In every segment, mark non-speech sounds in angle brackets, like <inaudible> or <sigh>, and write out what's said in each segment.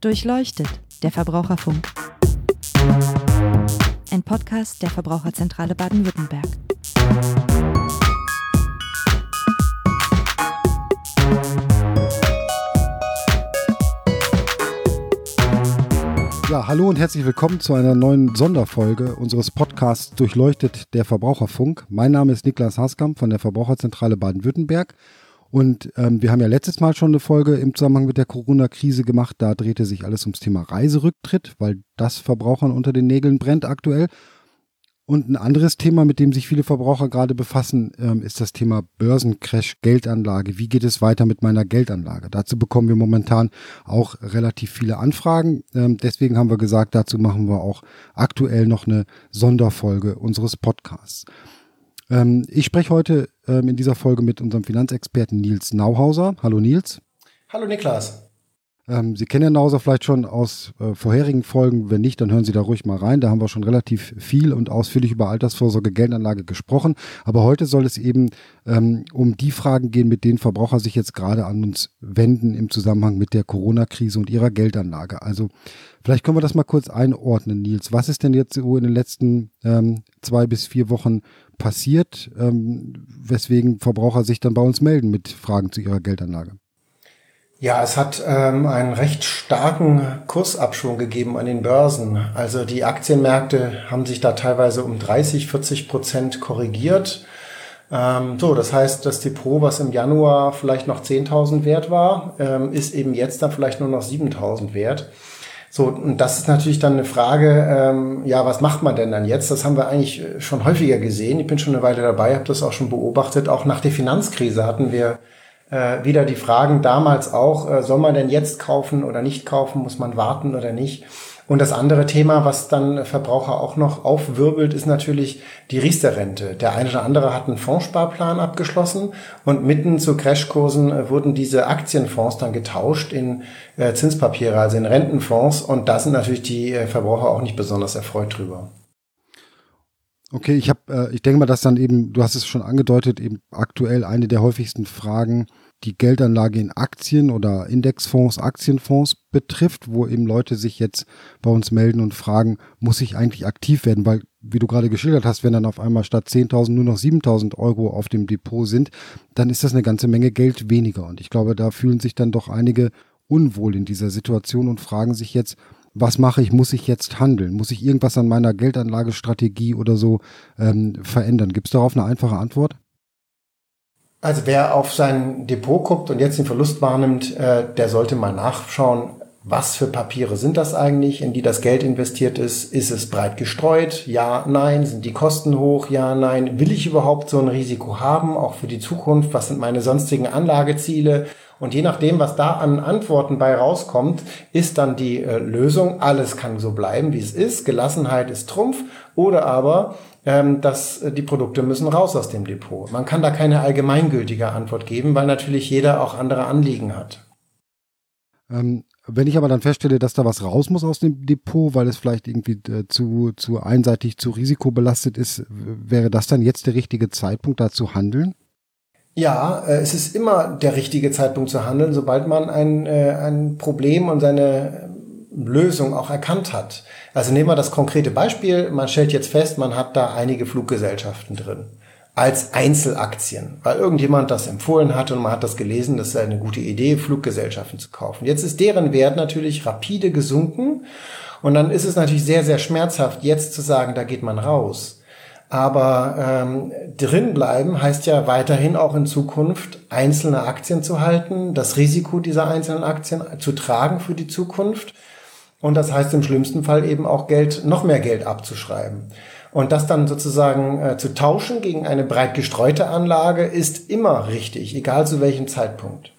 Durchleuchtet, der Verbraucherfunk. Ein Podcast der Verbraucherzentrale Baden-Württemberg. Ja, hallo und herzlich willkommen zu einer neuen Sonderfolge unseres Podcasts Durchleuchtet der Verbraucherfunk. Mein Name ist Niklas Haskamp von der Verbraucherzentrale Baden-Württemberg. Und ähm, wir haben ja letztes Mal schon eine Folge im Zusammenhang mit der Corona-Krise gemacht. Da drehte sich alles ums Thema Reiserücktritt, weil das Verbrauchern unter den Nägeln brennt aktuell. Und ein anderes Thema, mit dem sich viele Verbraucher gerade befassen, ähm, ist das Thema Börsencrash, Geldanlage. Wie geht es weiter mit meiner Geldanlage? Dazu bekommen wir momentan auch relativ viele Anfragen. Ähm, deswegen haben wir gesagt, dazu machen wir auch aktuell noch eine Sonderfolge unseres Podcasts. Ähm, ich spreche heute ähm, in dieser Folge mit unserem Finanzexperten Nils Nauhauser. Hallo Nils. Hallo Niklas. Ähm, Sie kennen Herrn Nauser vielleicht schon aus äh, vorherigen Folgen. Wenn nicht, dann hören Sie da ruhig mal rein. Da haben wir schon relativ viel und ausführlich über Altersvorsorge, Geldanlage gesprochen. Aber heute soll es eben ähm, um die Fragen gehen, mit denen Verbraucher sich jetzt gerade an uns wenden im Zusammenhang mit der Corona-Krise und ihrer Geldanlage. Also vielleicht können wir das mal kurz einordnen, Nils. Was ist denn jetzt so in den letzten ähm, zwei bis vier Wochen passiert, ähm, weswegen Verbraucher sich dann bei uns melden mit Fragen zu ihrer Geldanlage? Ja, es hat ähm, einen recht starken Kursabschwung gegeben an den Börsen. Also die Aktienmärkte haben sich da teilweise um 30, 40 Prozent korrigiert. Ähm, so, das heißt, das Depot, was im Januar vielleicht noch 10.000 wert war, ähm, ist eben jetzt dann vielleicht nur noch 7.000 wert. So, und das ist natürlich dann eine Frage, ähm, ja, was macht man denn dann jetzt? Das haben wir eigentlich schon häufiger gesehen. Ich bin schon eine Weile dabei, habe das auch schon beobachtet. Auch nach der Finanzkrise hatten wir äh, wieder die Fragen damals auch, äh, soll man denn jetzt kaufen oder nicht kaufen, muss man warten oder nicht? Und das andere Thema, was dann Verbraucher auch noch aufwirbelt, ist natürlich die Riester-Rente. Der eine oder andere hat einen Fondssparplan abgeschlossen und mitten zu Crashkursen äh, wurden diese Aktienfonds dann getauscht in äh, Zinspapiere, also in Rentenfonds. Und da sind natürlich die äh, Verbraucher auch nicht besonders erfreut drüber. Okay, ich habe, ich denke mal, dass dann eben, du hast es schon angedeutet, eben aktuell eine der häufigsten Fragen die Geldanlage in Aktien oder Indexfonds, Aktienfonds betrifft, wo eben Leute sich jetzt bei uns melden und fragen, muss ich eigentlich aktiv werden? Weil, wie du gerade geschildert hast, wenn dann auf einmal statt 10.000 nur noch 7.000 Euro auf dem Depot sind, dann ist das eine ganze Menge Geld weniger. Und ich glaube, da fühlen sich dann doch einige unwohl in dieser Situation und fragen sich jetzt, was mache ich? Muss ich jetzt handeln? Muss ich irgendwas an meiner Geldanlagestrategie oder so ähm, verändern? Gibt es darauf eine einfache Antwort? Also wer auf sein Depot guckt und jetzt den Verlust wahrnimmt, äh, der sollte mal nachschauen, was für Papiere sind das eigentlich, in die das Geld investiert ist? Ist es breit gestreut? Ja, nein. Sind die Kosten hoch? Ja, nein. Will ich überhaupt so ein Risiko haben, auch für die Zukunft? Was sind meine sonstigen Anlageziele? Und je nachdem, was da an Antworten bei rauskommt, ist dann die äh, Lösung, alles kann so bleiben, wie es ist. Gelassenheit ist Trumpf. Oder aber ähm, dass äh, die Produkte müssen raus aus dem Depot. Man kann da keine allgemeingültige Antwort geben, weil natürlich jeder auch andere Anliegen hat. Ähm, wenn ich aber dann feststelle, dass da was raus muss aus dem Depot, weil es vielleicht irgendwie äh, zu, zu einseitig, zu risikobelastet ist, wäre das dann jetzt der richtige Zeitpunkt, da zu handeln? Ja, äh, es ist immer der richtige Zeitpunkt zu handeln, sobald man ein, äh, ein Problem und seine Lösung auch erkannt hat. Also nehmen wir das konkrete Beispiel. Man stellt jetzt fest, man hat da einige Fluggesellschaften drin. Als Einzelaktien, weil irgendjemand das empfohlen hat und man hat das gelesen, das sei eine gute Idee, Fluggesellschaften zu kaufen. Jetzt ist deren Wert natürlich rapide gesunken und dann ist es natürlich sehr, sehr schmerzhaft, jetzt zu sagen, da geht man raus. Aber ähm, drin bleiben heißt ja weiterhin auch in Zukunft einzelne Aktien zu halten, das Risiko dieser einzelnen Aktien zu tragen für die Zukunft und das heißt im schlimmsten Fall eben auch Geld, noch mehr Geld abzuschreiben. Und das dann sozusagen äh, zu tauschen gegen eine breit gestreute Anlage ist immer richtig, egal zu welchem Zeitpunkt.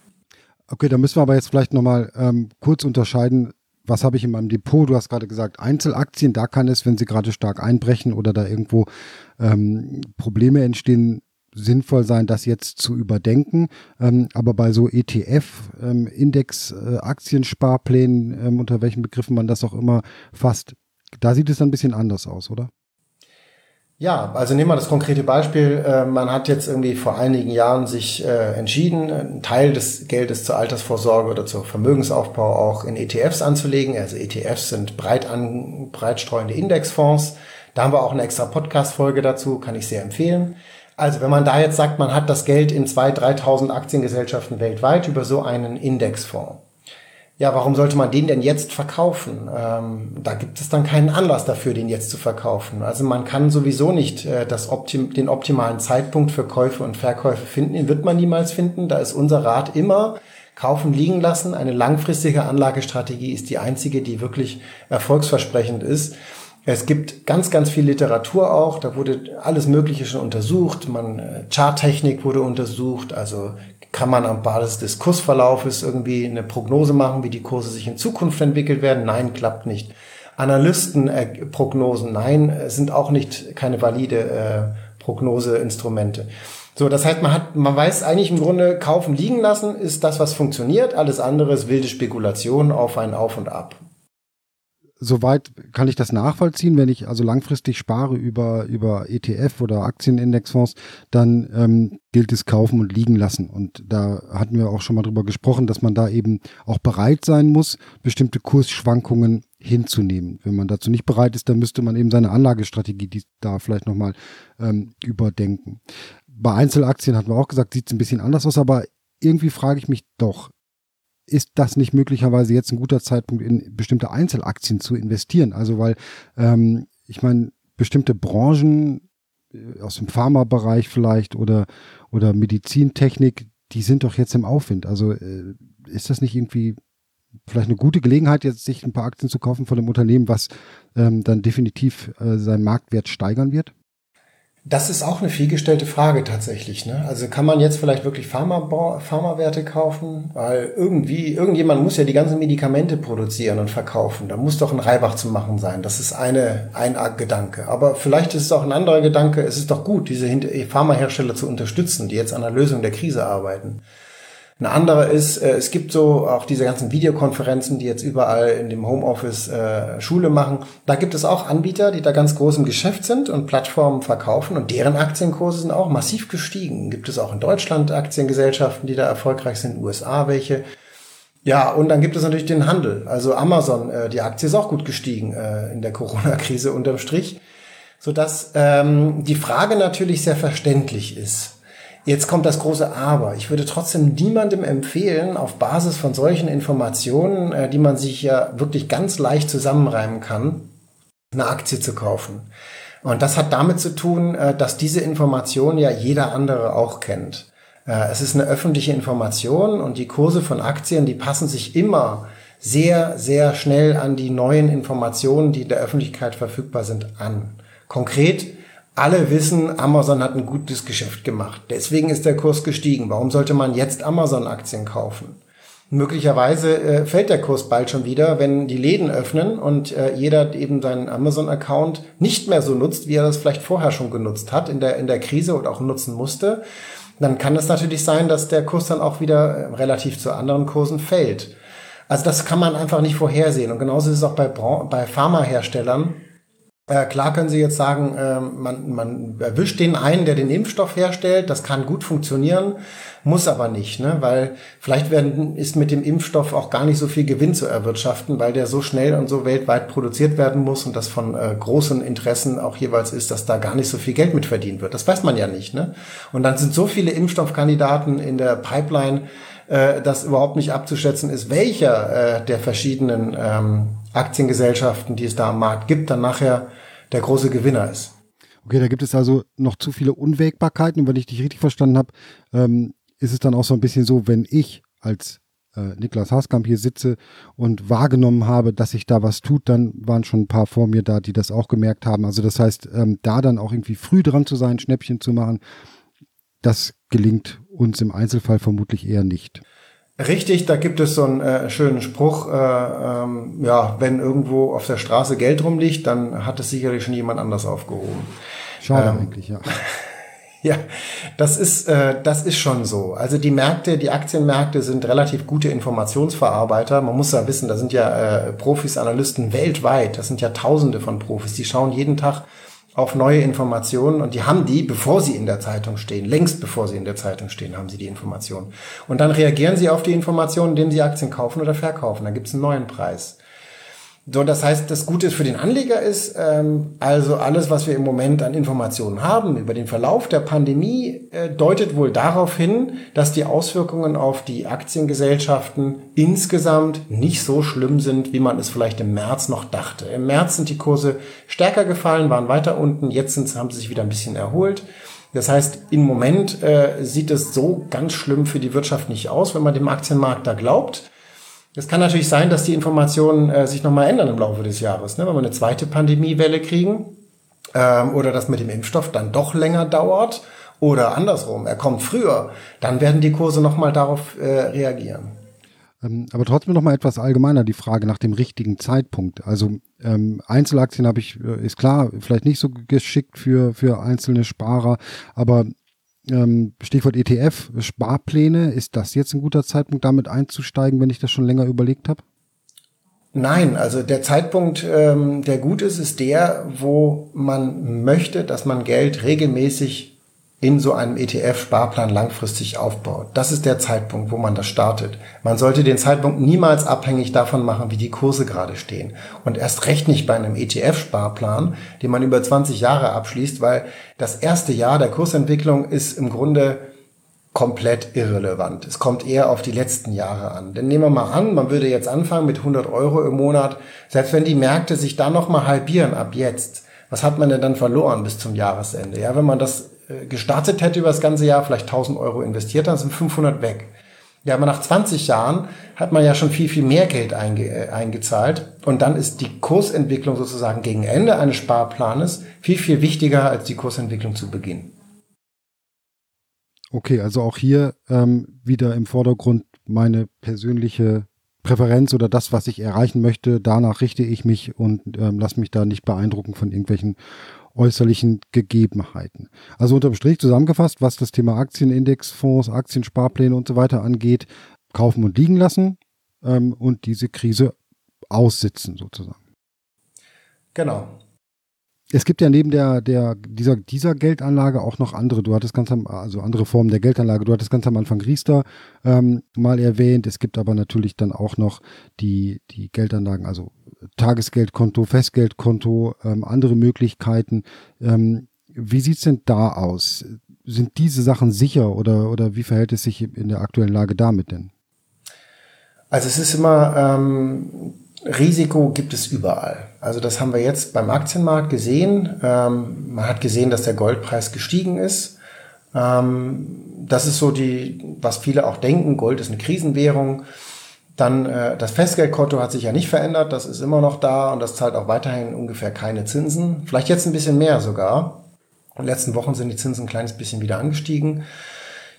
Okay, da müssen wir aber jetzt vielleicht nochmal ähm, kurz unterscheiden, was habe ich in meinem Depot? Du hast gerade gesagt, Einzelaktien, da kann es, wenn sie gerade stark einbrechen oder da irgendwo ähm, Probleme entstehen, sinnvoll sein, das jetzt zu überdenken. Ähm, aber bei so ETF, ähm, Index, äh, Aktiensparplänen, ähm, unter welchen Begriffen man das auch immer fasst, da sieht es dann ein bisschen anders aus, oder? Ja, also nehmen wir das konkrete Beispiel. Äh, man hat jetzt irgendwie vor einigen Jahren sich äh, entschieden, einen Teil des Geldes zur Altersvorsorge oder zur Vermögensaufbau auch in ETFs anzulegen. Also ETFs sind breit an, breitstreuende Indexfonds. Da haben wir auch eine extra Podcast-Folge dazu, kann ich sehr empfehlen. Also wenn man da jetzt sagt, man hat das Geld in 2.000, 3.000 Aktiengesellschaften weltweit über so einen Indexfonds ja, warum sollte man den denn jetzt verkaufen? Ähm, da gibt es dann keinen Anlass dafür, den jetzt zu verkaufen. Also man kann sowieso nicht äh, das Optim den optimalen Zeitpunkt für Käufe und Verkäufe finden. Den wird man niemals finden. Da ist unser Rat immer, kaufen liegen lassen. Eine langfristige Anlagestrategie ist die einzige, die wirklich erfolgsversprechend ist. Es gibt ganz, ganz viel Literatur auch. Da wurde alles Mögliche schon untersucht. Man, äh, Charttechnik wurde untersucht. Also kann man am Basis des Kursverlaufes irgendwie eine Prognose machen, wie die Kurse sich in Zukunft entwickelt werden? Nein, klappt nicht. Analystenprognosen, nein, sind auch nicht keine valide äh, Prognoseinstrumente. So, das heißt, man hat, man weiß eigentlich im Grunde, kaufen, liegen lassen ist das, was funktioniert. Alles andere ist wilde Spekulation auf ein Auf und Ab soweit kann ich das nachvollziehen, wenn ich also langfristig spare über, über ETF oder Aktienindexfonds, dann ähm, gilt es kaufen und liegen lassen. Und da hatten wir auch schon mal drüber gesprochen, dass man da eben auch bereit sein muss, bestimmte Kursschwankungen hinzunehmen. Wenn man dazu nicht bereit ist, dann müsste man eben seine Anlagestrategie die da vielleicht nochmal ähm, überdenken. Bei Einzelaktien hatten wir auch gesagt, sieht es ein bisschen anders aus, aber irgendwie frage ich mich doch, ist das nicht möglicherweise jetzt ein guter Zeitpunkt, in bestimmte Einzelaktien zu investieren? Also weil ähm, ich meine, bestimmte Branchen äh, aus dem Pharmabereich vielleicht oder, oder Medizintechnik, die sind doch jetzt im Aufwind. Also äh, ist das nicht irgendwie vielleicht eine gute Gelegenheit, jetzt sich ein paar Aktien zu kaufen von einem Unternehmen, was ähm, dann definitiv äh, seinen Marktwert steigern wird? Das ist auch eine vielgestellte Frage tatsächlich. Ne? Also kann man jetzt vielleicht wirklich Pharma, Pharmawerte kaufen? Weil irgendwie, irgendjemand muss ja die ganzen Medikamente produzieren und verkaufen. Da muss doch ein Reibach zu machen sein. Das ist eine, ein Gedanke. Aber vielleicht ist es auch ein anderer Gedanke. Es ist doch gut, diese Pharmahersteller zu unterstützen, die jetzt an der Lösung der Krise arbeiten. Eine andere ist, äh, es gibt so auch diese ganzen Videokonferenzen, die jetzt überall in dem Homeoffice äh, Schule machen. Da gibt es auch Anbieter, die da ganz groß im Geschäft sind und Plattformen verkaufen und deren Aktienkurse sind auch massiv gestiegen. Gibt es auch in Deutschland Aktiengesellschaften, die da erfolgreich sind, USA welche. Ja, und dann gibt es natürlich den Handel. Also Amazon, äh, die Aktie ist auch gut gestiegen in der Corona-Krise unterm Strich, sodass ähm, die Frage natürlich sehr verständlich ist. Jetzt kommt das große Aber. Ich würde trotzdem niemandem empfehlen, auf Basis von solchen Informationen, äh, die man sich ja wirklich ganz leicht zusammenreimen kann, eine Aktie zu kaufen. Und das hat damit zu tun, äh, dass diese Information ja jeder andere auch kennt. Äh, es ist eine öffentliche Information und die Kurse von Aktien, die passen sich immer sehr, sehr schnell an die neuen Informationen, die in der Öffentlichkeit verfügbar sind, an. Konkret alle wissen, Amazon hat ein gutes Geschäft gemacht. Deswegen ist der Kurs gestiegen. Warum sollte man jetzt Amazon-Aktien kaufen? Möglicherweise äh, fällt der Kurs bald schon wieder, wenn die Läden öffnen und äh, jeder eben seinen Amazon-Account nicht mehr so nutzt, wie er das vielleicht vorher schon genutzt hat in der, in der Krise und auch nutzen musste. Dann kann es natürlich sein, dass der Kurs dann auch wieder äh, relativ zu anderen Kursen fällt. Also das kann man einfach nicht vorhersehen. Und genauso ist es auch bei, bei Pharmaherstellern klar können Sie jetzt sagen, äh, man, man erwischt den einen, der den Impfstoff herstellt. Das kann gut funktionieren, muss aber nicht, ne? weil vielleicht werden, ist mit dem Impfstoff auch gar nicht so viel Gewinn zu erwirtschaften, weil der so schnell und so weltweit produziert werden muss und das von äh, großen Interessen auch jeweils ist, dass da gar nicht so viel Geld mit verdient wird. Das weiß man ja nicht. Ne? Und dann sind so viele Impfstoffkandidaten in der Pipeline, äh, dass überhaupt nicht abzuschätzen ist, welcher äh, der verschiedenen ähm, Aktiengesellschaften, die es da am Markt gibt, dann nachher der große Gewinner ist. Okay, da gibt es also noch zu viele Unwägbarkeiten. Und wenn ich dich richtig verstanden habe, ähm, ist es dann auch so ein bisschen so, wenn ich als äh, Niklas Haskamp hier sitze und wahrgenommen habe, dass sich da was tut, dann waren schon ein paar vor mir da, die das auch gemerkt haben. Also das heißt, ähm, da dann auch irgendwie früh dran zu sein, Schnäppchen zu machen, das gelingt uns im Einzelfall vermutlich eher nicht. Richtig, da gibt es so einen äh, schönen Spruch, äh, ähm, ja, wenn irgendwo auf der Straße Geld rumliegt, dann hat es sicherlich schon jemand anders aufgehoben. Schade ähm, eigentlich, ja. <laughs> Ja, das ist, äh, das ist schon so. Also die Märkte, die Aktienmärkte sind relativ gute Informationsverarbeiter. Man muss ja wissen, da sind ja äh, Profis, Analysten weltweit. Das sind ja Tausende von Profis. Die schauen jeden Tag auf neue Informationen und die haben die, bevor sie in der Zeitung stehen, längst bevor sie in der Zeitung stehen, haben sie die Informationen. Und dann reagieren sie auf die Informationen, indem sie Aktien kaufen oder verkaufen. Dann gibt es einen neuen Preis. So, das heißt, das Gute für den Anleger ist, ähm, also alles, was wir im Moment an Informationen haben über den Verlauf der Pandemie, äh, deutet wohl darauf hin, dass die Auswirkungen auf die Aktiengesellschaften insgesamt nicht so schlimm sind, wie man es vielleicht im März noch dachte. Im März sind die Kurse stärker gefallen, waren weiter unten, jetzt sind, haben sie sich wieder ein bisschen erholt. Das heißt, im Moment äh, sieht es so ganz schlimm für die Wirtschaft nicht aus, wenn man dem Aktienmarkt da glaubt. Es kann natürlich sein, dass die Informationen äh, sich nochmal ändern im Laufe des Jahres. Ne? Wenn wir eine zweite Pandemiewelle kriegen ähm, oder das mit dem Impfstoff dann doch länger dauert oder andersrum, er kommt früher, dann werden die Kurse nochmal darauf äh, reagieren. Ähm, aber trotzdem noch mal etwas allgemeiner die Frage nach dem richtigen Zeitpunkt. Also ähm, Einzelaktien habe ich, äh, ist klar, vielleicht nicht so geschickt für, für einzelne Sparer, aber ähm, Stichwort ETF, Sparpläne, ist das jetzt ein guter Zeitpunkt, damit einzusteigen, wenn ich das schon länger überlegt habe? Nein, also der Zeitpunkt, ähm, der gut ist, ist der, wo man möchte, dass man Geld regelmäßig in so einem ETF-Sparplan langfristig aufbaut. Das ist der Zeitpunkt, wo man das startet. Man sollte den Zeitpunkt niemals abhängig davon machen, wie die Kurse gerade stehen. Und erst recht nicht bei einem ETF-Sparplan, den man über 20 Jahre abschließt, weil das erste Jahr der Kursentwicklung ist im Grunde komplett irrelevant. Es kommt eher auf die letzten Jahre an. Denn nehmen wir mal an, man würde jetzt anfangen mit 100 Euro im Monat. Selbst wenn die Märkte sich dann nochmal halbieren ab jetzt, was hat man denn dann verloren bis zum Jahresende? Ja, wenn man das gestartet hätte über das ganze Jahr, vielleicht 1000 Euro investiert, dann sind 500 weg. Ja, aber nach 20 Jahren hat man ja schon viel, viel mehr Geld einge äh, eingezahlt. Und dann ist die Kursentwicklung sozusagen gegen Ende eines Sparplanes viel, viel wichtiger als die Kursentwicklung zu Beginn. Okay, also auch hier ähm, wieder im Vordergrund meine persönliche Präferenz oder das, was ich erreichen möchte. Danach richte ich mich und ähm, lasse mich da nicht beeindrucken von irgendwelchen äußerlichen Gegebenheiten. Also unterm Strich zusammengefasst, was das Thema Aktienindexfonds, Aktiensparpläne und so weiter angeht, kaufen und liegen lassen ähm, und diese Krise aussitzen sozusagen. Genau. Es gibt ja neben der, der, dieser, dieser Geldanlage auch noch andere. Du hattest ganz am, also andere Formen der Geldanlage. Du hattest ganz am Anfang Riester ähm, mal erwähnt. Es gibt aber natürlich dann auch noch die, die Geldanlagen, also Tagesgeldkonto, Festgeldkonto, ähm, andere Möglichkeiten. Ähm, wie sieht's denn da aus? Sind diese Sachen sicher oder, oder wie verhält es sich in der aktuellen Lage damit denn? Also es ist immer, ähm, Risiko gibt es überall. Also das haben wir jetzt beim Aktienmarkt gesehen. Ähm, man hat gesehen, dass der Goldpreis gestiegen ist. Ähm, das ist so die, was viele auch denken. Gold ist eine Krisenwährung. Dann äh, das Festgeldkonto hat sich ja nicht verändert, das ist immer noch da und das zahlt auch weiterhin ungefähr keine Zinsen. Vielleicht jetzt ein bisschen mehr sogar. In den letzten Wochen sind die Zinsen ein kleines bisschen wieder angestiegen.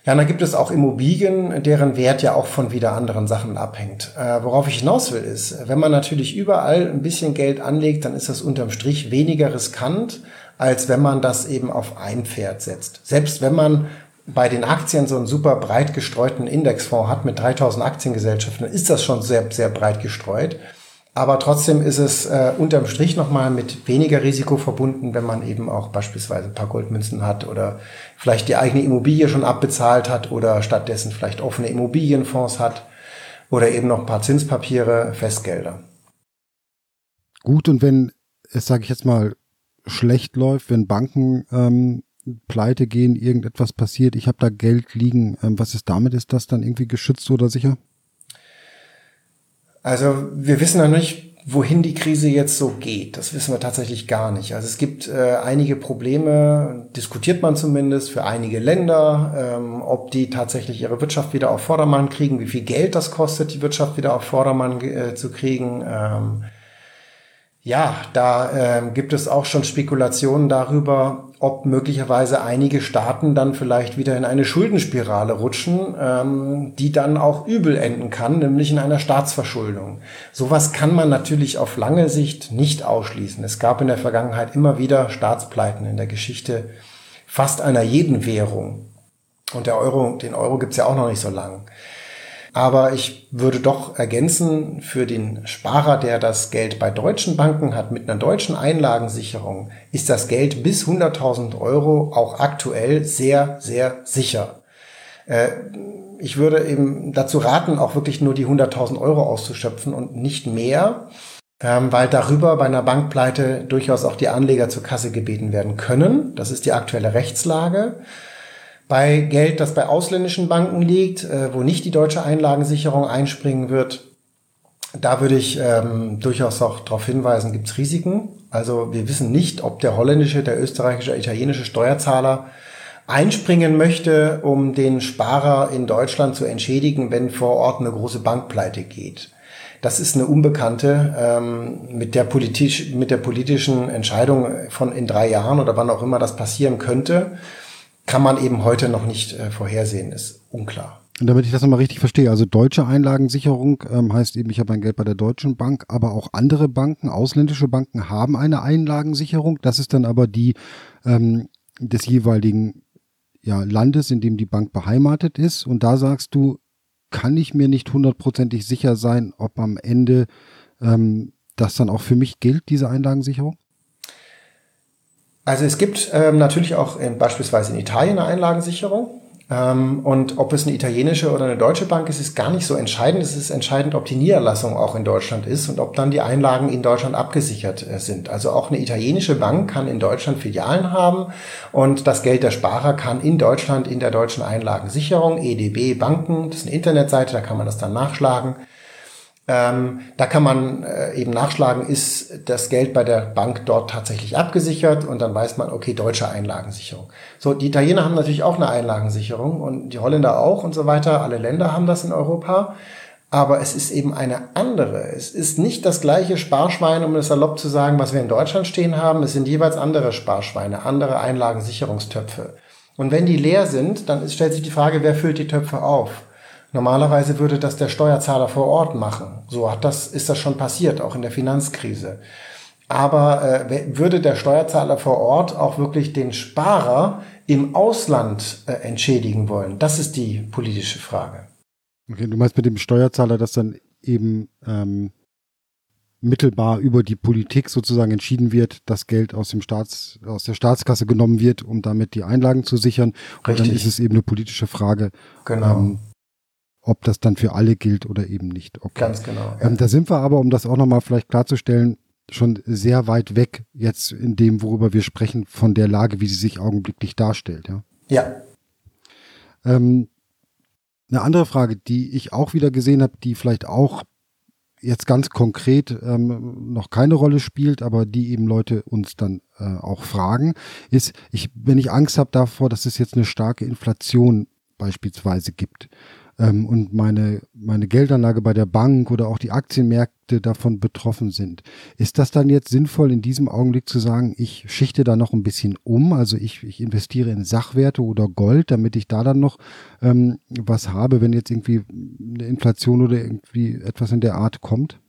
Ja, und dann gibt es auch Immobilien, deren Wert ja auch von wieder anderen Sachen abhängt. Äh, worauf ich hinaus will, ist, wenn man natürlich überall ein bisschen Geld anlegt, dann ist das unterm Strich weniger riskant, als wenn man das eben auf ein Pferd setzt. Selbst wenn man bei den Aktien so einen super breit gestreuten Indexfonds hat mit 3000 Aktiengesellschaften, ist das schon sehr, sehr breit gestreut. Aber trotzdem ist es äh, unterm Strich nochmal mit weniger Risiko verbunden, wenn man eben auch beispielsweise ein paar Goldmünzen hat oder vielleicht die eigene Immobilie schon abbezahlt hat oder stattdessen vielleicht offene Immobilienfonds hat oder eben noch ein paar Zinspapiere, Festgelder. Gut, und wenn es, sage ich jetzt mal, schlecht läuft, wenn Banken ähm, pleite gehen, irgendetwas passiert, ich habe da Geld liegen. Ähm, was ist damit? Ist das dann irgendwie geschützt oder sicher? Also wir wissen noch nicht, wohin die Krise jetzt so geht. Das wissen wir tatsächlich gar nicht. Also es gibt äh, einige Probleme, diskutiert man zumindest für einige Länder, ähm, ob die tatsächlich ihre Wirtschaft wieder auf Vordermann kriegen, wie viel Geld das kostet, die Wirtschaft wieder auf Vordermann äh, zu kriegen. Ähm, ja, da äh, gibt es auch schon Spekulationen darüber, ob möglicherweise einige Staaten dann vielleicht wieder in eine Schuldenspirale rutschen, ähm, die dann auch übel enden kann, nämlich in einer Staatsverschuldung. Sowas kann man natürlich auf lange Sicht nicht ausschließen. Es gab in der Vergangenheit immer wieder Staatspleiten in der Geschichte fast einer jeden Währung. Und der Euro, den Euro gibt's ja auch noch nicht so lang. Aber ich würde doch ergänzen, für den Sparer, der das Geld bei deutschen Banken hat, mit einer deutschen Einlagensicherung, ist das Geld bis 100.000 Euro auch aktuell sehr, sehr sicher. Äh, ich würde eben dazu raten, auch wirklich nur die 100.000 Euro auszuschöpfen und nicht mehr, ähm, weil darüber bei einer Bankpleite durchaus auch die Anleger zur Kasse gebeten werden können. Das ist die aktuelle Rechtslage. Bei Geld, das bei ausländischen Banken liegt, äh, wo nicht die deutsche Einlagensicherung einspringen wird, da würde ich ähm, durchaus auch darauf hinweisen, gibt es Risiken. Also wir wissen nicht, ob der holländische, der österreichische, italienische Steuerzahler einspringen möchte, um den Sparer in Deutschland zu entschädigen, wenn vor Ort eine große Bankpleite geht. Das ist eine Unbekannte ähm, mit, der politisch, mit der politischen Entscheidung von in drei Jahren oder wann auch immer das passieren könnte kann man eben heute noch nicht äh, vorhersehen, ist unklar. Und damit ich das nochmal richtig verstehe, also deutsche Einlagensicherung ähm, heißt eben, ich habe mein Geld bei der Deutschen Bank, aber auch andere Banken, ausländische Banken haben eine Einlagensicherung. Das ist dann aber die ähm, des jeweiligen ja, Landes, in dem die Bank beheimatet ist. Und da sagst du, kann ich mir nicht hundertprozentig sicher sein, ob am Ende ähm, das dann auch für mich gilt, diese Einlagensicherung? Also es gibt ähm, natürlich auch in, beispielsweise in Italien eine Einlagensicherung. Ähm, und ob es eine italienische oder eine deutsche Bank ist, ist gar nicht so entscheidend. Es ist entscheidend, ob die Niederlassung auch in Deutschland ist und ob dann die Einlagen in Deutschland abgesichert äh, sind. Also auch eine italienische Bank kann in Deutschland Filialen haben und das Geld der Sparer kann in Deutschland in der deutschen Einlagensicherung, EDB Banken, das ist eine Internetseite, da kann man das dann nachschlagen ähm, da kann man äh, eben nachschlagen, ist das Geld bei der Bank dort tatsächlich abgesichert und dann weiß man, okay, deutsche Einlagensicherung. So, die Italiener haben natürlich auch eine Einlagensicherung und die Holländer auch und so weiter. Alle Länder haben das in Europa. Aber es ist eben eine andere. Es ist nicht das gleiche Sparschwein, um es salopp zu sagen, was wir in Deutschland stehen haben. Es sind jeweils andere Sparschweine, andere Einlagensicherungstöpfe. Und wenn die leer sind, dann stellt sich die Frage, wer füllt die Töpfe auf? Normalerweise würde das der Steuerzahler vor Ort machen. So hat das, ist das schon passiert, auch in der Finanzkrise. Aber äh, würde der Steuerzahler vor Ort auch wirklich den Sparer im Ausland äh, entschädigen wollen? Das ist die politische Frage. Okay, du meinst mit dem Steuerzahler, dass dann eben ähm, mittelbar über die Politik sozusagen entschieden wird, dass Geld aus dem Staats, aus der Staatskasse genommen wird, um damit die Einlagen zu sichern. Richtig. Und dann ist es eben eine politische Frage. Genau. Ähm, ob das dann für alle gilt oder eben nicht. Okay. Ganz genau. Ja. Ähm, da sind wir aber, um das auch nochmal vielleicht klarzustellen, schon sehr weit weg jetzt in dem, worüber wir sprechen, von der Lage, wie sie sich augenblicklich darstellt. Ja. ja. Ähm, eine andere Frage, die ich auch wieder gesehen habe, die vielleicht auch jetzt ganz konkret ähm, noch keine Rolle spielt, aber die eben Leute uns dann äh, auch fragen, ist, ich, wenn ich Angst habe davor, dass es jetzt eine starke Inflation beispielsweise gibt ähm, und meine, meine Geldanlage bei der Bank oder auch die Aktienmärkte davon betroffen sind. Ist das dann jetzt sinnvoll, in diesem Augenblick zu sagen, ich schichte da noch ein bisschen um, also ich, ich investiere in Sachwerte oder Gold, damit ich da dann noch ähm, was habe, wenn jetzt irgendwie eine Inflation oder irgendwie etwas in der Art kommt?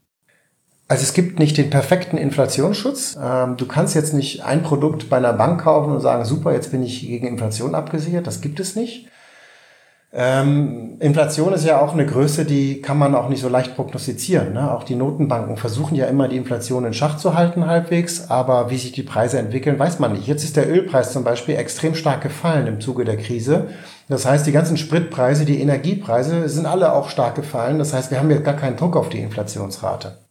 Also es gibt nicht den perfekten Inflationsschutz. Ähm, du kannst jetzt nicht ein Produkt bei einer Bank kaufen und sagen, super, jetzt bin ich gegen Inflation abgesichert. Das gibt es nicht. Ähm, Inflation ist ja auch eine Größe, die kann man auch nicht so leicht prognostizieren. Ne? Auch die Notenbanken versuchen ja immer, die Inflation in Schach zu halten halbwegs, aber wie sich die Preise entwickeln, weiß man nicht. Jetzt ist der Ölpreis zum Beispiel extrem stark gefallen im Zuge der Krise. Das heißt, die ganzen Spritpreise, die Energiepreise sind alle auch stark gefallen. Das heißt, wir haben jetzt gar keinen Druck auf die Inflationsrate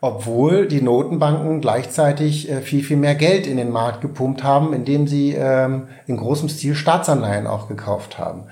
obwohl die Notenbanken gleichzeitig äh, viel, viel mehr Geld in den Markt gepumpt haben, indem sie ähm, in großem Stil Staatsanleihen auch gekauft haben.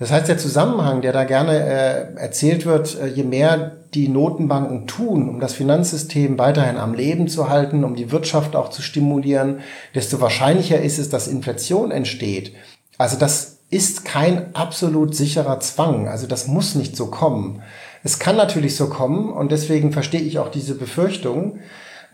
Das heißt, der Zusammenhang, der da gerne äh, erzählt wird, äh, je mehr die Notenbanken tun, um das Finanzsystem weiterhin am Leben zu halten, um die Wirtschaft auch zu stimulieren, desto wahrscheinlicher ist es, dass Inflation entsteht. Also das ist kein absolut sicherer Zwang. Also das muss nicht so kommen. Es kann natürlich so kommen und deswegen verstehe ich auch diese Befürchtung.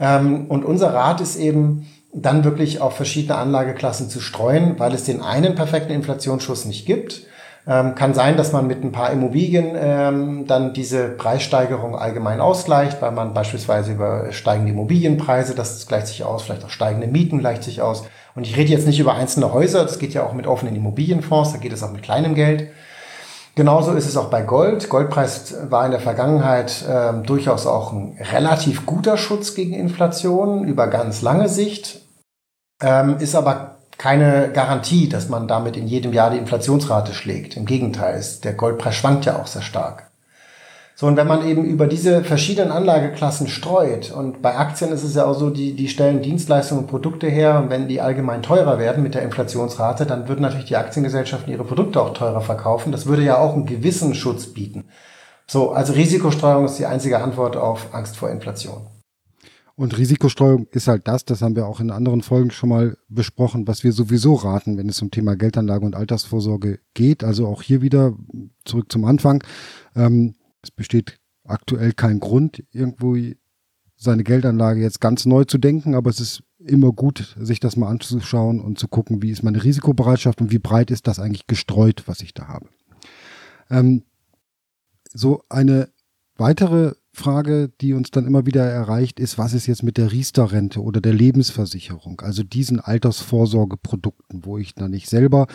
Ähm, und unser Rat ist eben, dann wirklich auf verschiedene Anlageklassen zu streuen, weil es den einen perfekten Inflationsschutz nicht gibt. Ähm, kann sein, dass man mit ein paar Immobilien ähm, dann diese Preissteigerung allgemein ausgleicht, weil man beispielsweise über steigende Immobilienpreise, das gleicht sich aus, vielleicht auch steigende Mieten gleicht sich aus. Und ich rede jetzt nicht über einzelne Häuser, das geht ja auch mit offenen Immobilienfonds, da geht es auch mit kleinem Geld. Genauso ist es auch bei Gold. Goldpreis war in der Vergangenheit äh, durchaus auch ein relativ guter Schutz gegen Inflation über ganz lange Sicht, ähm, ist aber keine Garantie, dass man damit in jedem Jahr die Inflationsrate schlägt. Im Gegenteil, der Goldpreis schwankt ja auch sehr stark. So, und wenn man eben über diese verschiedenen Anlageklassen streut, und bei Aktien ist es ja auch so, die, die stellen Dienstleistungen und Produkte her, und wenn die allgemein teurer werden mit der Inflationsrate, dann würden natürlich die Aktiengesellschaften ihre Produkte auch teurer verkaufen. Das würde ja auch einen gewissen Schutz bieten. So, also Risikostreuung ist die einzige Antwort auf Angst vor Inflation. Und Risikostreuung ist halt das, das haben wir auch in anderen Folgen schon mal besprochen, was wir sowieso raten, wenn es zum Thema Geldanlage und Altersvorsorge geht. Also auch hier wieder zurück zum Anfang. Ähm, es besteht aktuell kein Grund, irgendwo seine Geldanlage jetzt ganz neu zu denken, aber es ist immer gut, sich das mal anzuschauen und zu gucken, wie ist meine Risikobereitschaft und wie breit ist das eigentlich gestreut, was ich da habe. Ähm, so eine weitere Frage, die uns dann immer wieder erreicht, ist, was ist jetzt mit der Riester-Rente oder der Lebensversicherung, also diesen Altersvorsorgeprodukten, wo ich dann nicht selber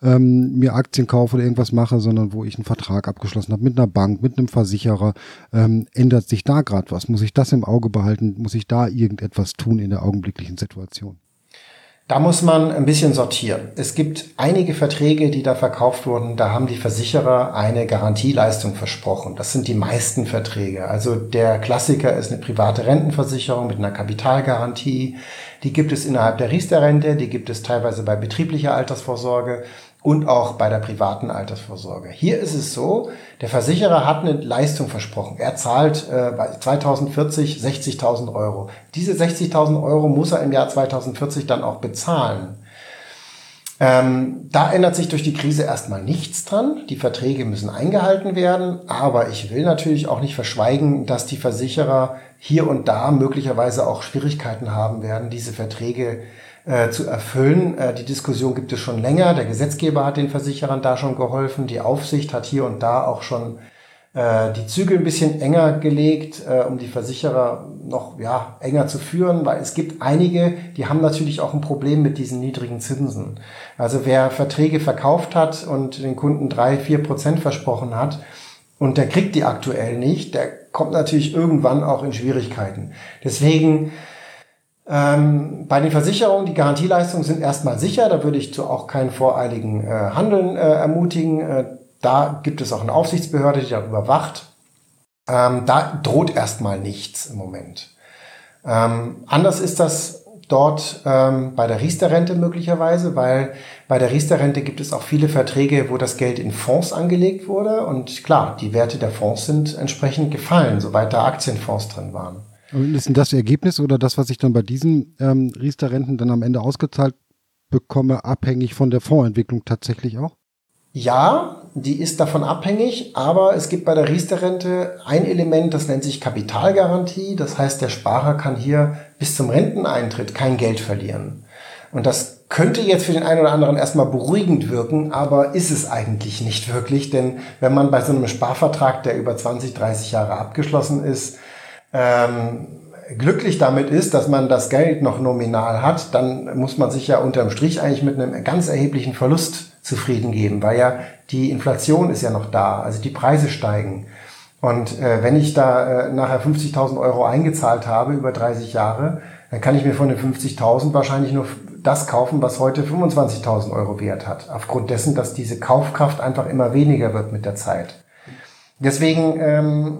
ähm, mir Aktien kaufe oder irgendwas mache, sondern wo ich einen Vertrag abgeschlossen habe mit einer Bank, mit einem Versicherer. Ähm, ändert sich da gerade was? Muss ich das im Auge behalten? Muss ich da irgendetwas tun in der augenblicklichen Situation? Da muss man ein bisschen sortieren. Es gibt einige Verträge, die da verkauft wurden, da haben die Versicherer eine Garantieleistung versprochen. Das sind die meisten Verträge. Also der Klassiker ist eine private Rentenversicherung mit einer Kapitalgarantie. Die gibt es innerhalb der Riester-Rente, die gibt es teilweise bei betrieblicher Altersvorsorge und auch bei der privaten Altersvorsorge. Hier ist es so, der Versicherer hat eine Leistung versprochen. Er zahlt äh, bei 2040 60.000 Euro. Diese 60.000 Euro muss er im Jahr 2040 dann auch bezahlen. Ähm, da ändert sich durch die Krise erstmal nichts dran. Die Verträge müssen eingehalten werden. Aber ich will natürlich auch nicht verschweigen, dass die Versicherer hier und da möglicherweise auch Schwierigkeiten haben werden, diese Verträge äh, zu erfüllen. Äh, die Diskussion gibt es schon länger. Der Gesetzgeber hat den Versicherern da schon geholfen. Die Aufsicht hat hier und da auch schon äh, die Zügel ein bisschen enger gelegt, äh, um die Versicherer noch ja, enger zu führen, weil es gibt einige, die haben natürlich auch ein Problem mit diesen niedrigen Zinsen. Also wer Verträge verkauft hat und den Kunden drei, vier Prozent versprochen hat, und der kriegt die aktuell nicht, der kommt natürlich irgendwann auch in Schwierigkeiten. Deswegen ähm, bei den Versicherungen, die Garantieleistungen sind erstmal sicher, da würde ich zu auch keinen voreiligen äh, Handeln äh, ermutigen. Äh, da gibt es auch eine Aufsichtsbehörde, die darüber wacht. Ähm, da droht erstmal nichts im Moment. Ähm, anders ist das dort ähm, bei der Riester-Rente möglicherweise, weil bei der Riester-Rente gibt es auch viele Verträge, wo das Geld in Fonds angelegt wurde. Und klar, die Werte der Fonds sind entsprechend gefallen, soweit da Aktienfonds drin waren. Und ist denn das Ergebnis oder das, was ich dann bei diesen ähm, Riester-Renten dann am Ende ausgezahlt bekomme, abhängig von der Fondsentwicklung tatsächlich auch? Ja, die ist davon abhängig, aber es gibt bei der Riester-Rente ein Element, das nennt sich Kapitalgarantie. Das heißt, der Sparer kann hier bis zum Renteneintritt kein Geld verlieren. Und das könnte jetzt für den einen oder anderen erstmal beruhigend wirken, aber ist es eigentlich nicht wirklich, denn wenn man bei so einem Sparvertrag, der über 20, 30 Jahre abgeschlossen ist, ähm, glücklich damit ist, dass man das Geld noch nominal hat, dann muss man sich ja unterm Strich eigentlich mit einem ganz erheblichen Verlust zufrieden geben, weil ja die Inflation ist ja noch da, also die Preise steigen. Und äh, wenn ich da äh, nachher 50.000 Euro eingezahlt habe über 30 Jahre, dann kann ich mir von den 50.000 wahrscheinlich nur das kaufen, was heute 25.000 Euro wert hat. Aufgrund dessen, dass diese Kaufkraft einfach immer weniger wird mit der Zeit. Deswegen ähm,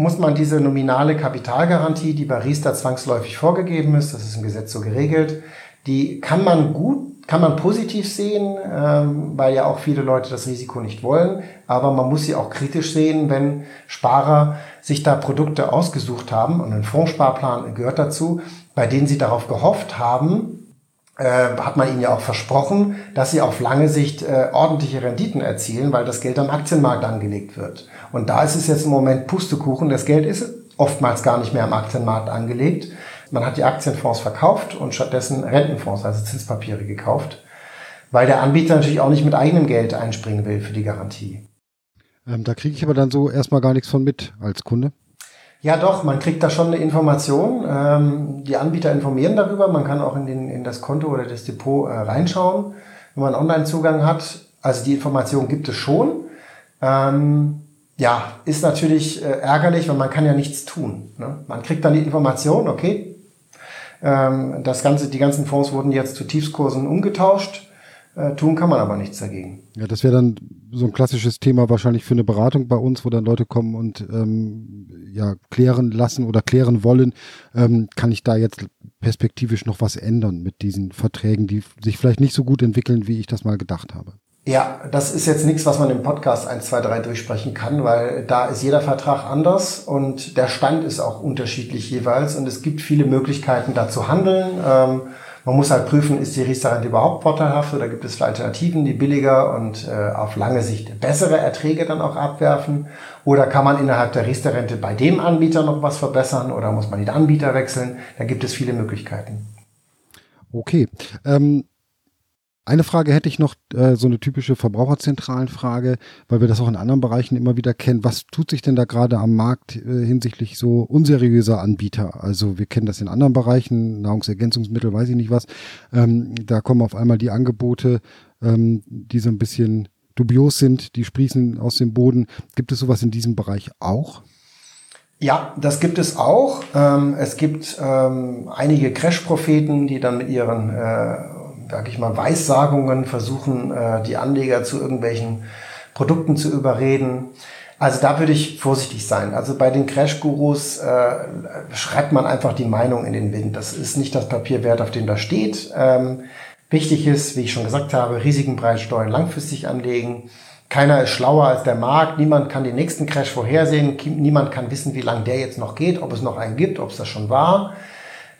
muss man diese nominale Kapitalgarantie, die bei Riester zwangsläufig vorgegeben ist, das ist im Gesetz so geregelt, die kann man gut, kann man positiv sehen, ähm, weil ja auch viele Leute das Risiko nicht wollen. Aber man muss sie auch kritisch sehen, wenn Sparer sich da Produkte ausgesucht haben und ein Fondssparplan gehört dazu, bei denen sie darauf gehofft haben, hat man ihnen ja auch versprochen, dass sie auf lange Sicht äh, ordentliche Renditen erzielen, weil das Geld am Aktienmarkt angelegt wird. Und da ist es jetzt im Moment Pustekuchen. Das Geld ist oftmals gar nicht mehr am Aktienmarkt angelegt. Man hat die Aktienfonds verkauft und stattdessen Rentenfonds, also Zinspapiere gekauft, weil der Anbieter natürlich auch nicht mit eigenem Geld einspringen will für die Garantie. Ähm, da kriege ich aber dann so erstmal gar nichts von mit als Kunde. Ja, doch, man kriegt da schon eine Information. Ähm, die Anbieter informieren darüber. Man kann auch in, den, in das Konto oder das Depot äh, reinschauen, wenn man Online-Zugang hat. Also die Information gibt es schon. Ähm, ja, ist natürlich äh, ärgerlich, weil man kann ja nichts tun. Ne? Man kriegt dann die Information, okay, ähm, das Ganze, die ganzen Fonds wurden jetzt zu Tiefskursen umgetauscht. Äh, tun kann man aber nichts dagegen. Ja, das wäre dann so ein klassisches Thema wahrscheinlich für eine Beratung bei uns, wo dann Leute kommen und ähm, ja klären lassen oder klären wollen, ähm, kann ich da jetzt perspektivisch noch was ändern mit diesen Verträgen, die sich vielleicht nicht so gut entwickeln, wie ich das mal gedacht habe. Ja, das ist jetzt nichts, was man im Podcast 1, 2, 3 durchsprechen kann, weil da ist jeder Vertrag anders und der Stand ist auch unterschiedlich jeweils und es gibt viele Möglichkeiten da zu handeln. Ähm, man muss halt prüfen, ist die Riester-Rente überhaupt vorteilhaft oder gibt es Alternativen, die billiger und äh, auf lange Sicht bessere Erträge dann auch abwerfen? Oder kann man innerhalb der Riester-Rente bei dem Anbieter noch was verbessern oder muss man den Anbieter wechseln? Da gibt es viele Möglichkeiten. Okay. Ähm eine Frage hätte ich noch, äh, so eine typische verbraucherzentralen Frage, weil wir das auch in anderen Bereichen immer wieder kennen. Was tut sich denn da gerade am Markt äh, hinsichtlich so unseriöser Anbieter? Also wir kennen das in anderen Bereichen, Nahrungsergänzungsmittel, weiß ich nicht was. Ähm, da kommen auf einmal die Angebote, ähm, die so ein bisschen dubios sind, die sprießen aus dem Boden. Gibt es sowas in diesem Bereich auch? Ja, das gibt es auch. Ähm, es gibt ähm, einige Crash-Propheten, die dann mit ihren äh, sag ich mal, Weissagungen versuchen, äh, die Anleger zu irgendwelchen Produkten zu überreden. Also da würde ich vorsichtig sein. Also bei den Crash-Gurus äh, schreibt man einfach die Meinung in den Wind. Das ist nicht das Papier wert, auf dem das steht. Ähm, wichtig ist, wie ich schon gesagt habe, Risiken breit langfristig anlegen. Keiner ist schlauer als der Markt. Niemand kann den nächsten Crash vorhersehen. Niemand kann wissen, wie lange der jetzt noch geht, ob es noch einen gibt, ob es das schon war.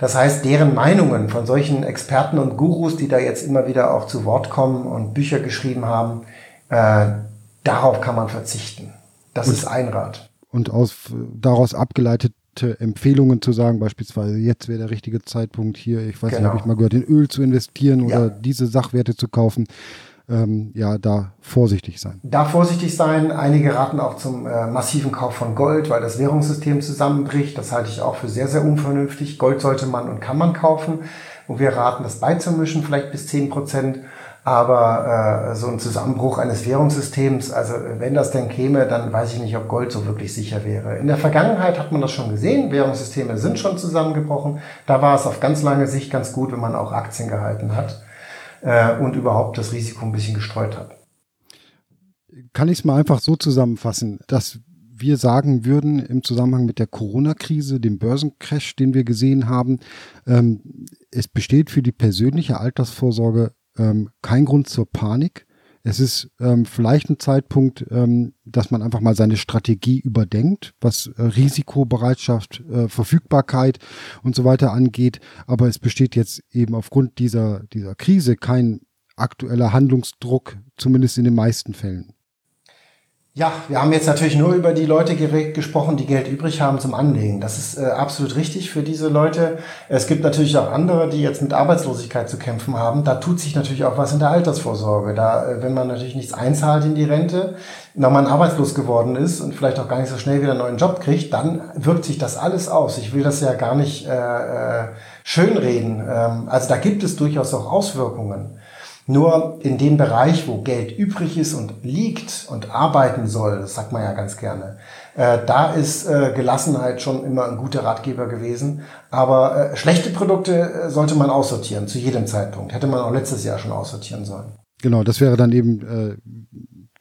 Das heißt, deren Meinungen von solchen Experten und Gurus, die da jetzt immer wieder auch zu Wort kommen und Bücher geschrieben haben, äh, darauf kann man verzichten. Das und, ist ein Rat. Und aus daraus abgeleitete Empfehlungen zu sagen, beispielsweise jetzt wäre der richtige Zeitpunkt hier, ich weiß genau. nicht, habe ich mal gehört, in Öl zu investieren oder ja. diese Sachwerte zu kaufen ähm, ja, da vorsichtig sein. Da vorsichtig sein. Einige raten auch zum äh, massiven Kauf von Gold, weil das Währungssystem zusammenbricht. Das halte ich auch für sehr, sehr unvernünftig. Gold sollte man und kann man kaufen. Und wir raten, das beizumischen, vielleicht bis zehn Prozent. Aber äh, so ein Zusammenbruch eines Währungssystems, also wenn das denn käme, dann weiß ich nicht, ob Gold so wirklich sicher wäre. In der Vergangenheit hat man das schon gesehen, Währungssysteme sind schon zusammengebrochen. Da war es auf ganz lange Sicht ganz gut, wenn man auch Aktien gehalten hat äh, und überhaupt das Risiko ein bisschen gestreut hat. Kann ich es mal einfach so zusammenfassen, dass wir sagen würden im Zusammenhang mit der Corona-Krise, dem Börsencrash, den wir gesehen haben, ähm, es besteht für die persönliche Altersvorsorge ähm, kein Grund zur Panik. Es ist ähm, vielleicht ein Zeitpunkt, ähm, dass man einfach mal seine Strategie überdenkt, was äh, Risikobereitschaft, äh, Verfügbarkeit und so weiter angeht. Aber es besteht jetzt eben aufgrund dieser, dieser Krise kein aktueller Handlungsdruck, zumindest in den meisten Fällen. Ja, wir haben jetzt natürlich nur über die Leute gesprochen, die Geld übrig haben zum Anlegen. Das ist äh, absolut richtig für diese Leute. Es gibt natürlich auch andere, die jetzt mit Arbeitslosigkeit zu kämpfen haben. Da tut sich natürlich auch was in der Altersvorsorge. Da, äh, wenn man natürlich nichts einzahlt in die Rente, wenn man arbeitslos geworden ist und vielleicht auch gar nicht so schnell wieder einen neuen Job kriegt, dann wirkt sich das alles aus. Ich will das ja gar nicht äh, äh schönreden. Ähm, also da gibt es durchaus auch Auswirkungen. Nur in dem Bereich, wo Geld übrig ist und liegt und arbeiten soll, das sagt man ja ganz gerne, äh, da ist äh, Gelassenheit schon immer ein guter Ratgeber gewesen. Aber äh, schlechte Produkte äh, sollte man aussortieren, zu jedem Zeitpunkt. Hätte man auch letztes Jahr schon aussortieren sollen. Genau, das wäre dann eben äh,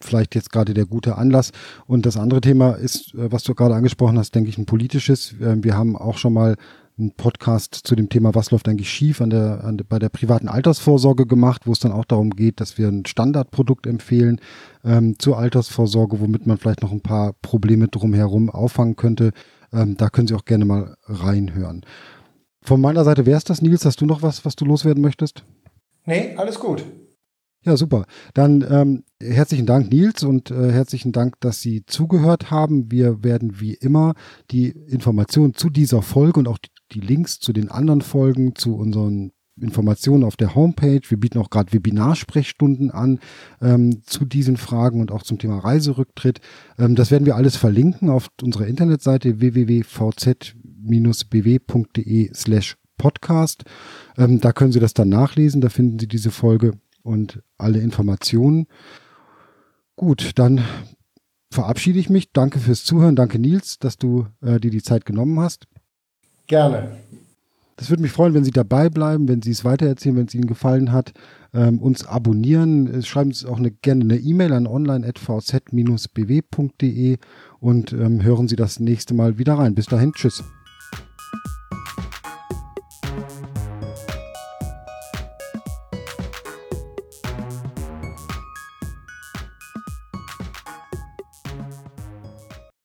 vielleicht jetzt gerade der gute Anlass. Und das andere Thema ist, äh, was du gerade angesprochen hast, denke ich, ein politisches. Wir haben auch schon mal einen Podcast zu dem Thema, was läuft eigentlich schief an der, an bei der privaten Altersvorsorge gemacht, wo es dann auch darum geht, dass wir ein Standardprodukt empfehlen ähm, zur Altersvorsorge, womit man vielleicht noch ein paar Probleme drumherum auffangen könnte. Ähm, da können Sie auch gerne mal reinhören. Von meiner Seite wäre es das, Nils. Hast du noch was, was du loswerden möchtest? Nee, alles gut. Ja, super. Dann ähm, herzlichen Dank, Nils, und äh, herzlichen Dank, dass Sie zugehört haben. Wir werden wie immer die Informationen zu dieser Folge und auch die, die Links zu den anderen Folgen, zu unseren Informationen auf der Homepage. Wir bieten auch gerade Webinarsprechstunden an ähm, zu diesen Fragen und auch zum Thema Reiserücktritt. Ähm, das werden wir alles verlinken auf unserer Internetseite www.vz-bw.de slash Podcast. Ähm, da können Sie das dann nachlesen. Da finden Sie diese Folge und alle Informationen. Gut, dann verabschiede ich mich. Danke fürs Zuhören. Danke, Nils, dass du äh, dir die Zeit genommen hast. Gerne. Das würde mich freuen, wenn Sie dabei bleiben, wenn Sie es weitererzählen, wenn es Ihnen gefallen hat. Ähm, uns abonnieren. Schreiben Sie auch eine, gerne eine E-Mail an online.vz-bw.de und ähm, hören Sie das nächste Mal wieder rein. Bis dahin, tschüss.